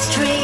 street.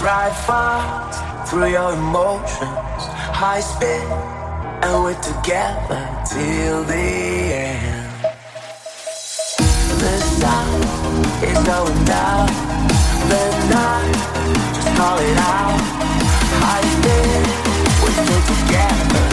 Drive fast through your emotions, high speed, and we're together till the end. The sun is going down, the night, just call it out. High speed, we're still together,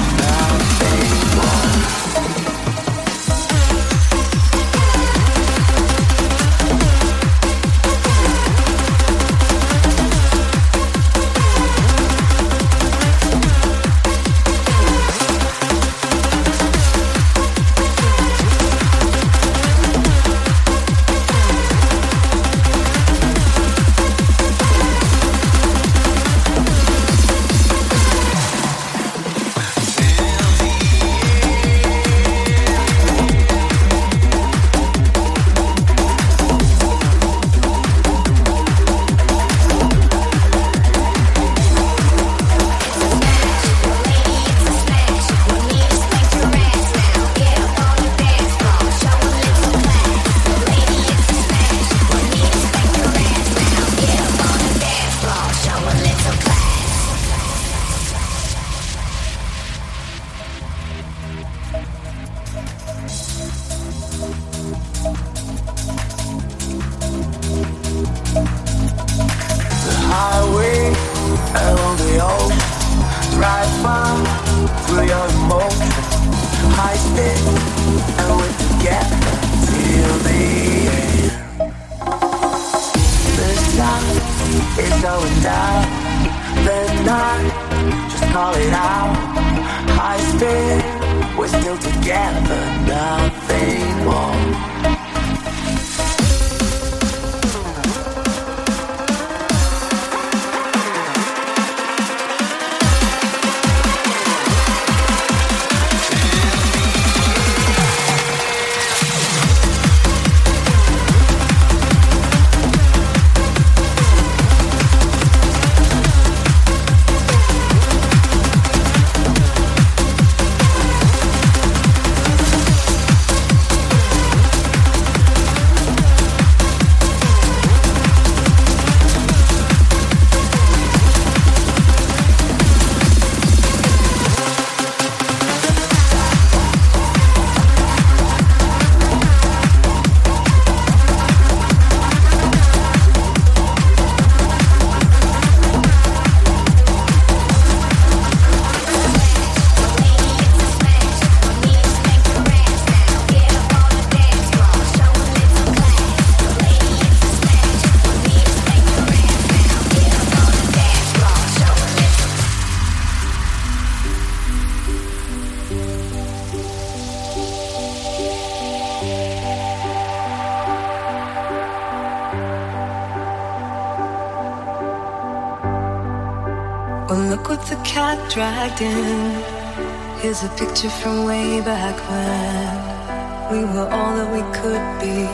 Here's a picture from way back when we were all that we could be.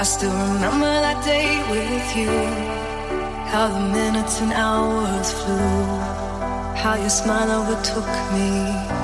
I still remember that day with you. How the minutes and hours flew. How your smile overtook me.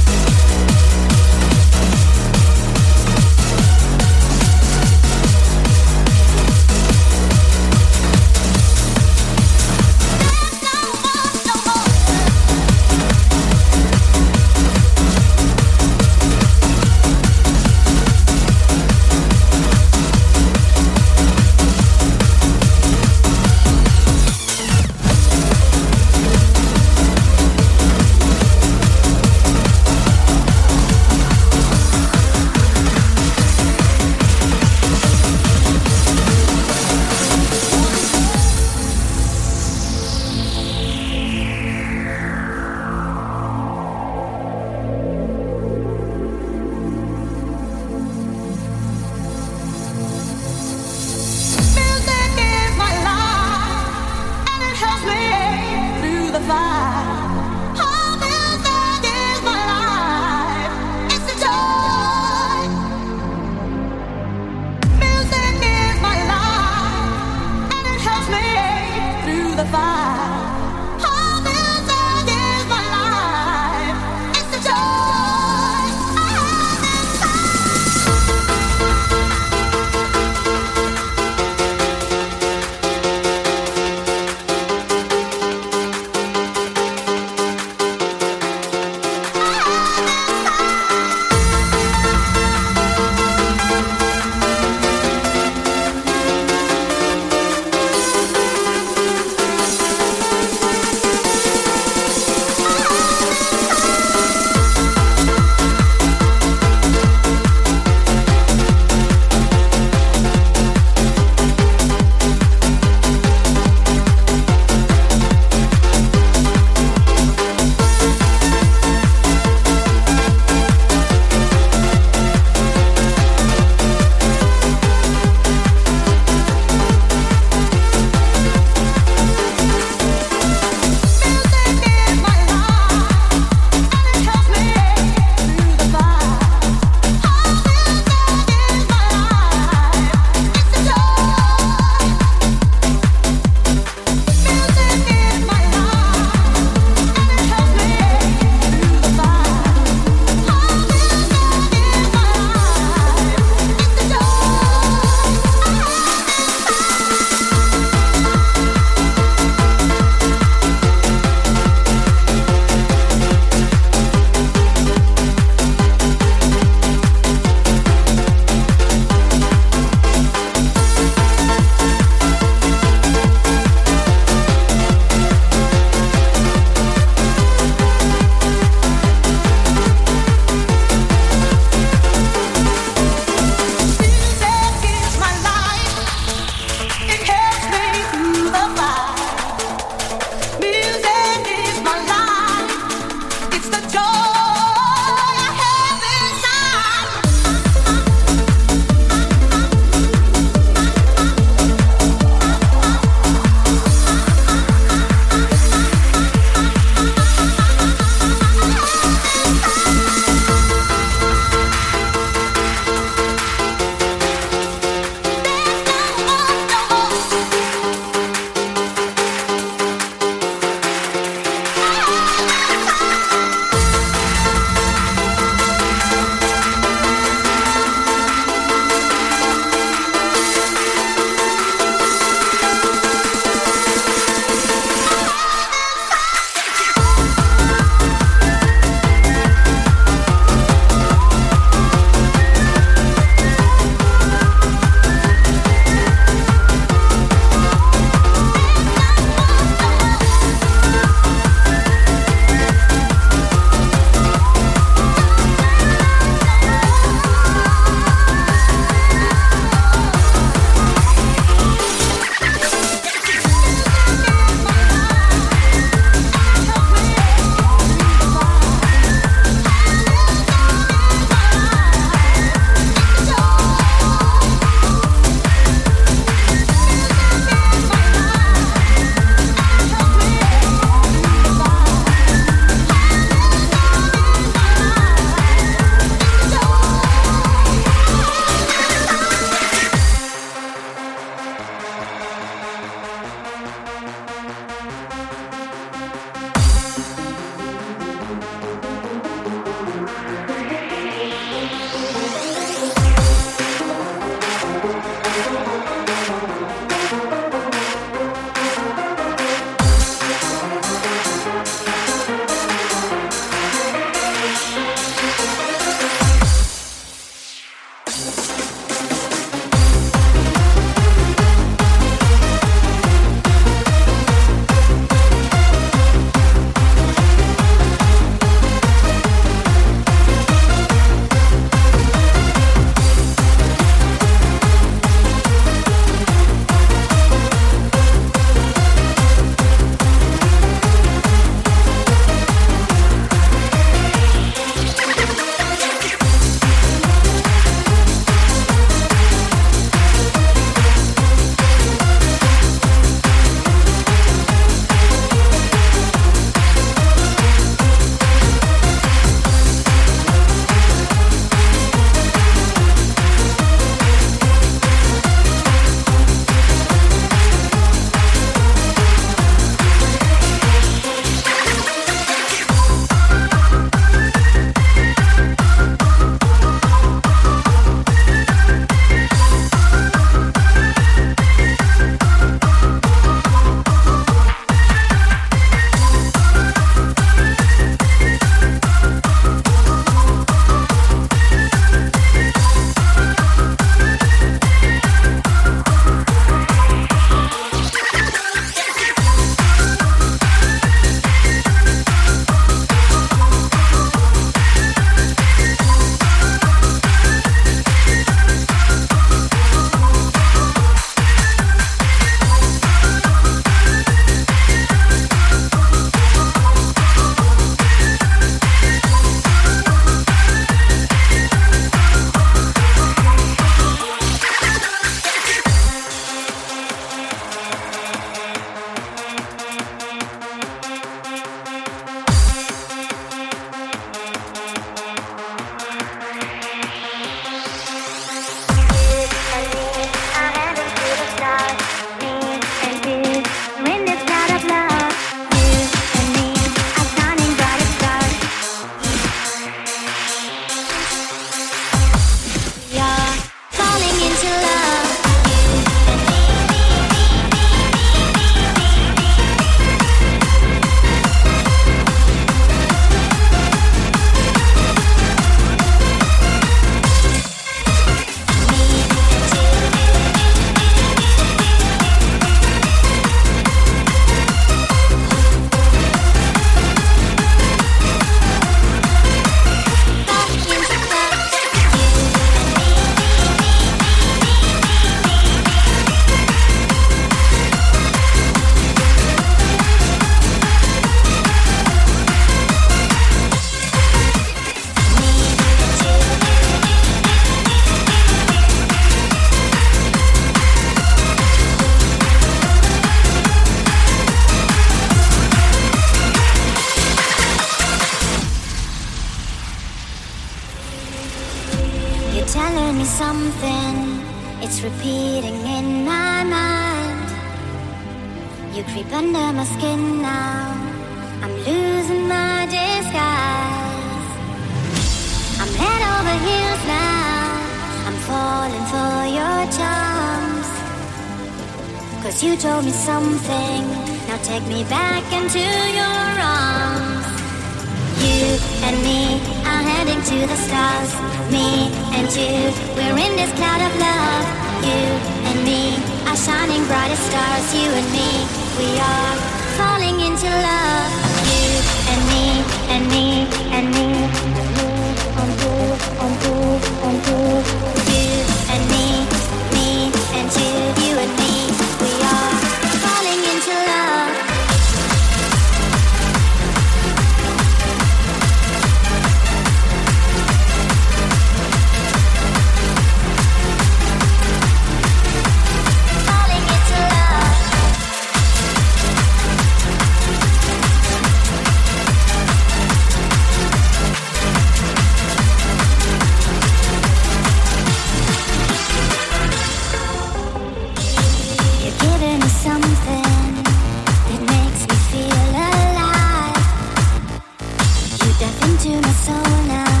Step into my soul now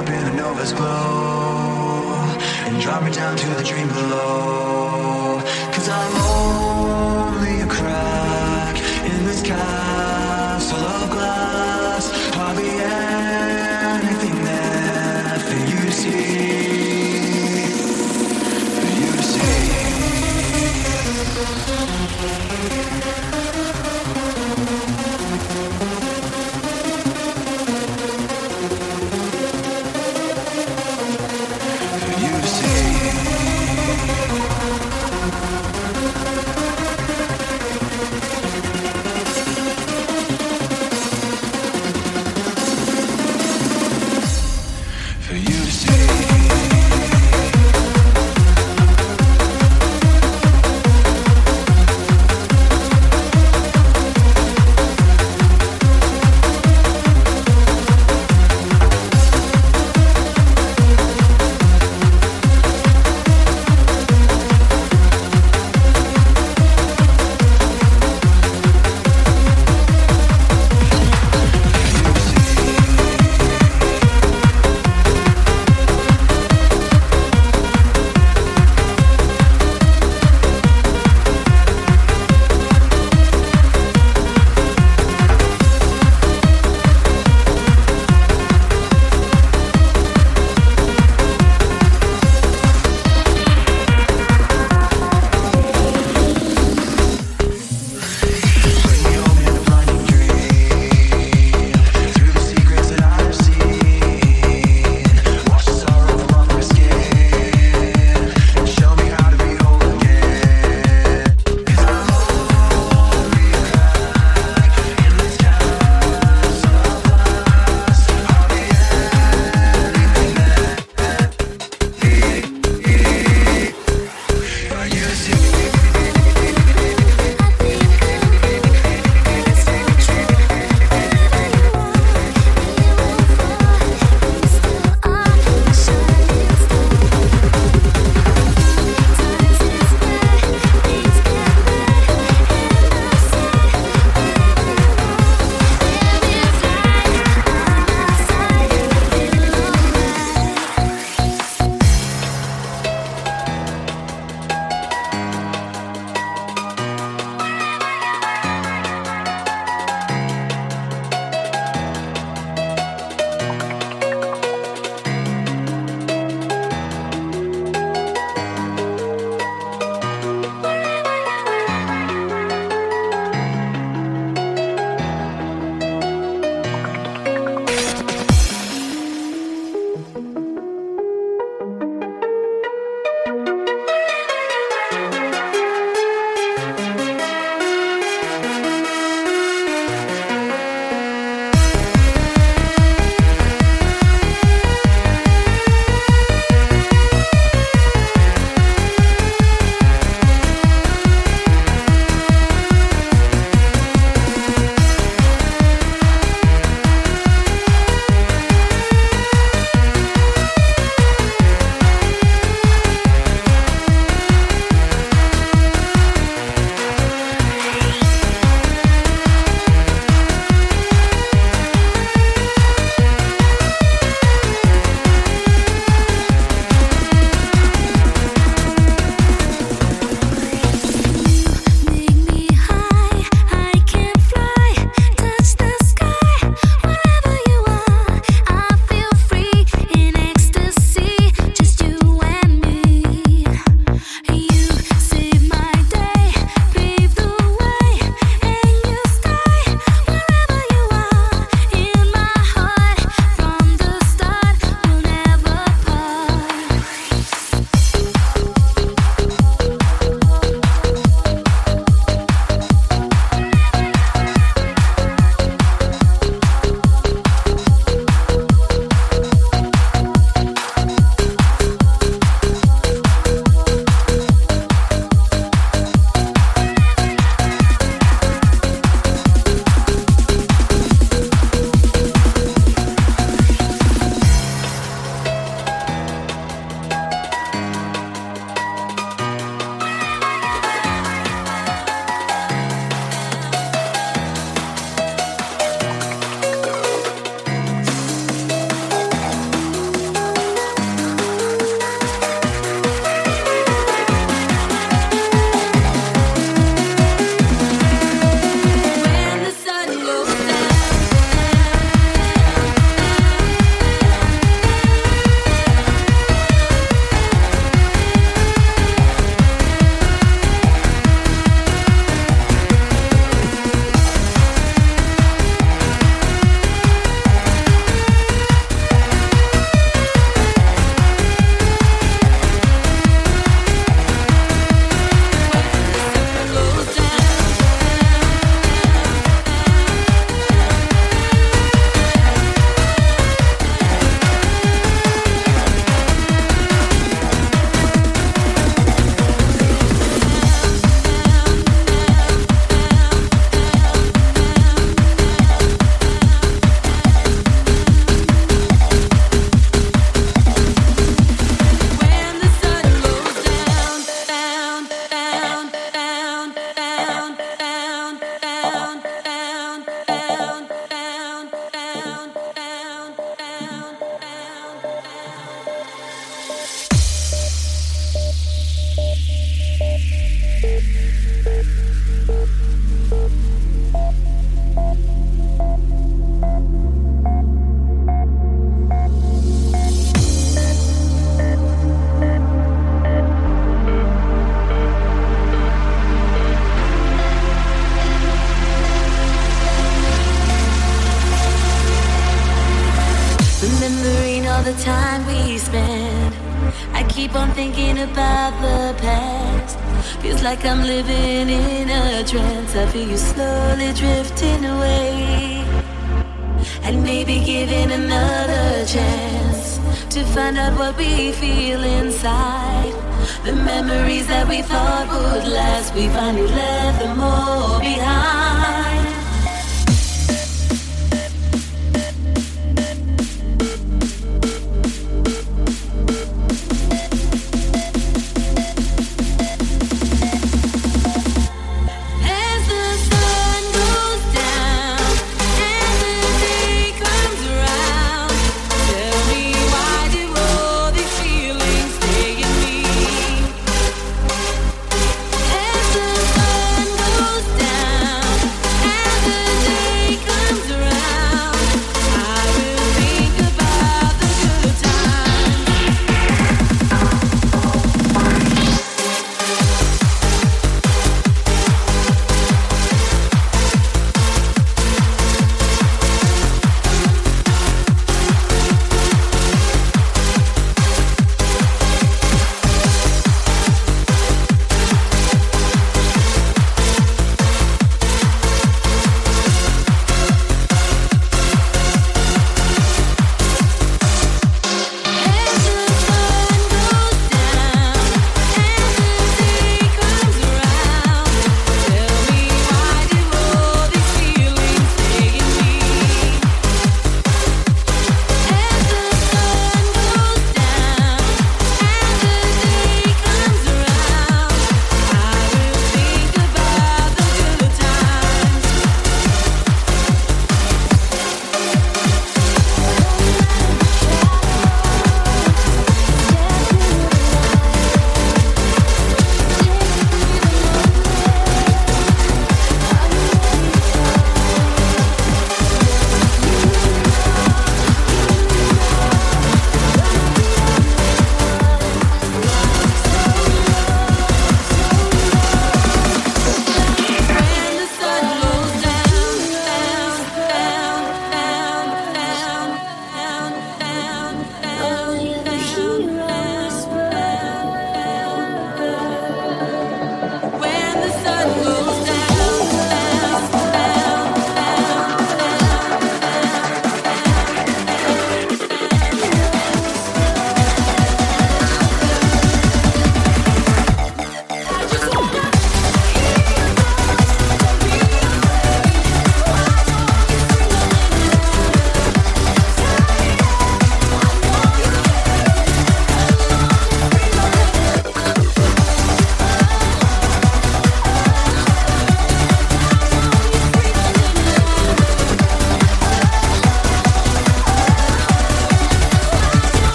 up in a nova's glow and drop me down to the dream below. Cause I'm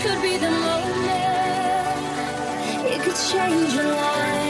could be the moment. It could change your life.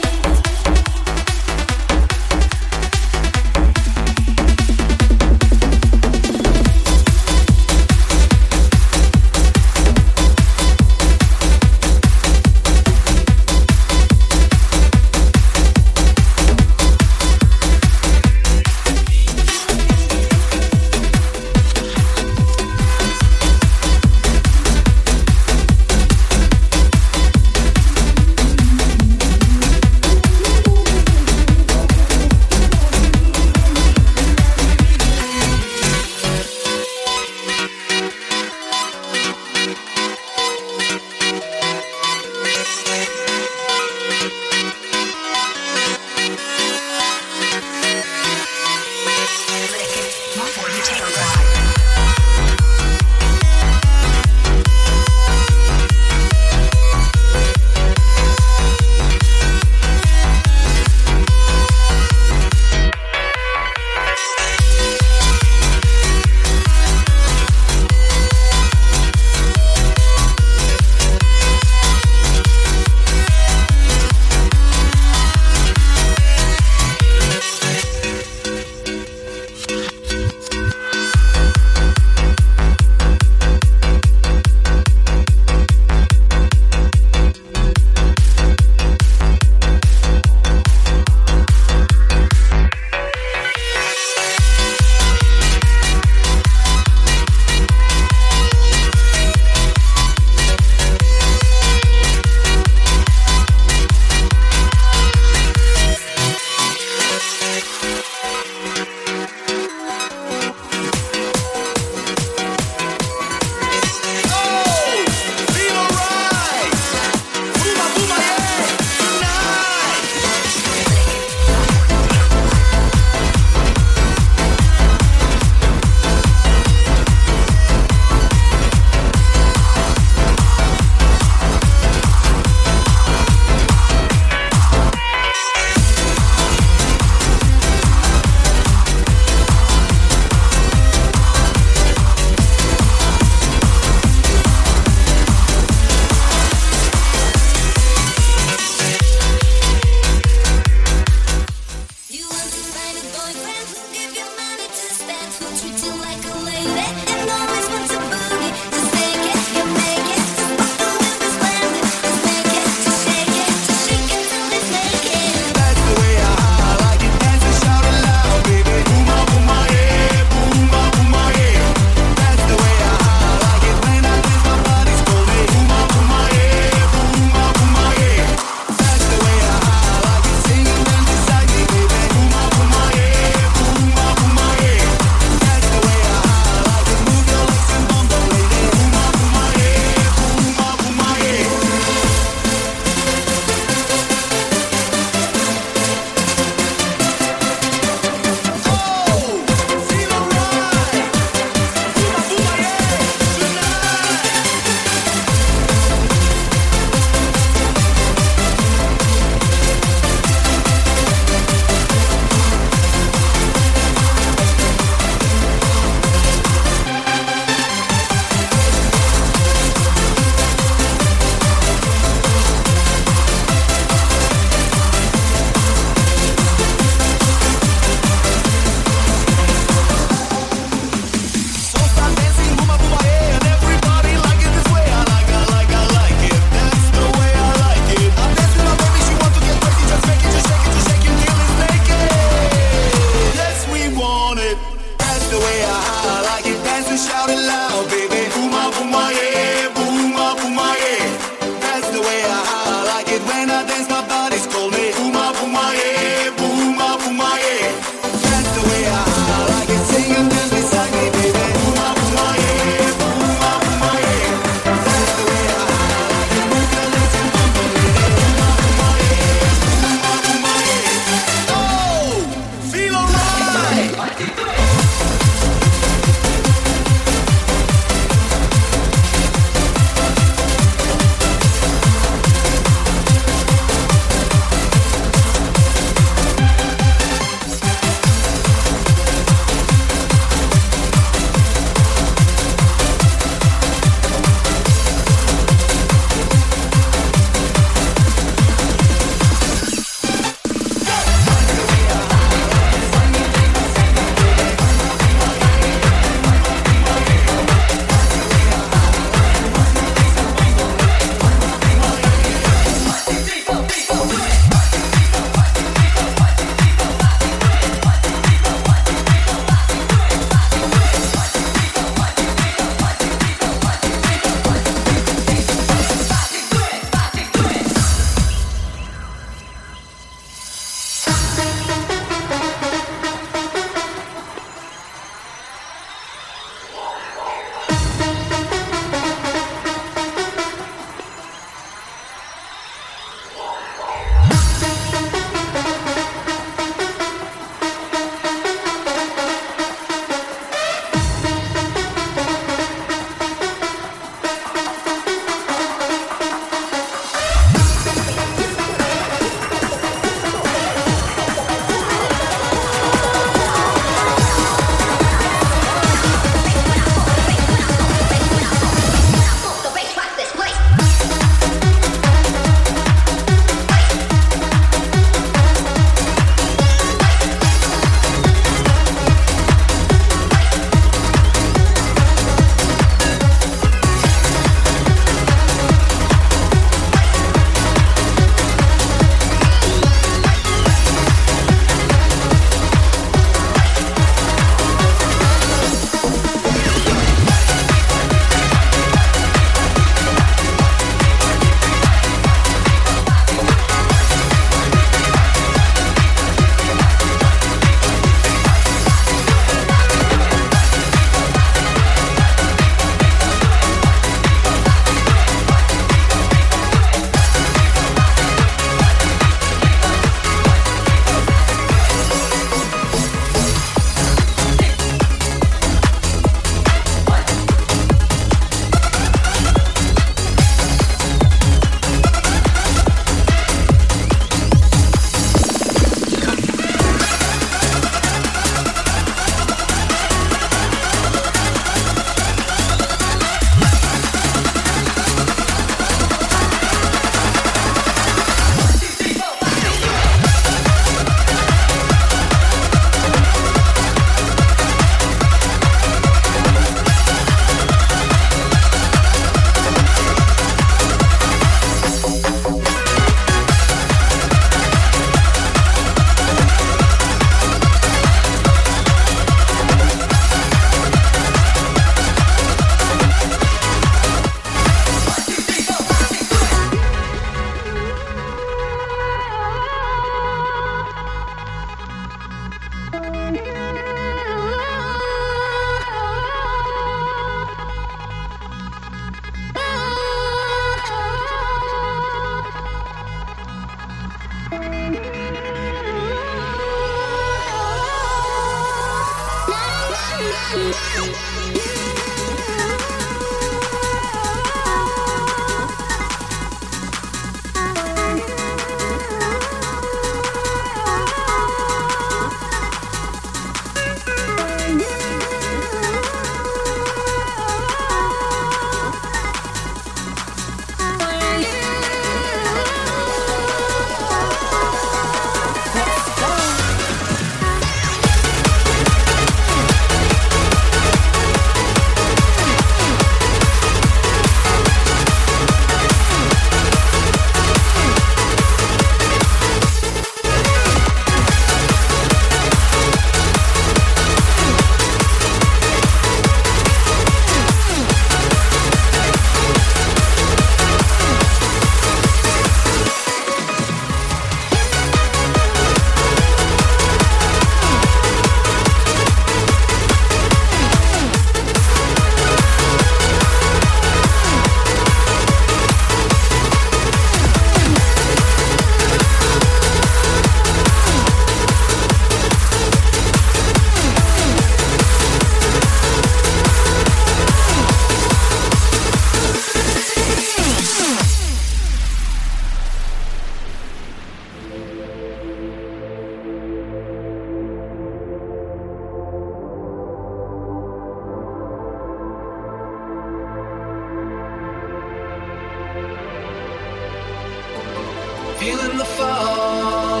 feeling the fall,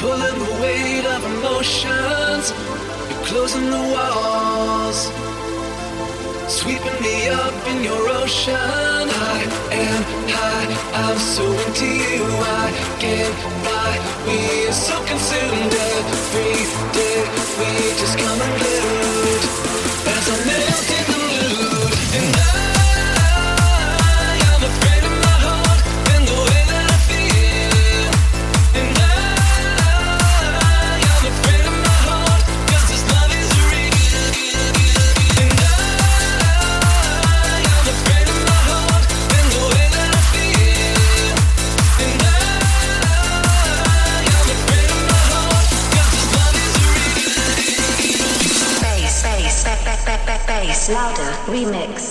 pulling the weight of emotions. You're closing the walls, sweeping me up in your ocean. I am high, I'm so into you. I can't buy. We are so consumed every day. We just come and live. Louder Remix.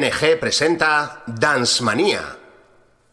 NG presenta Dance Manía.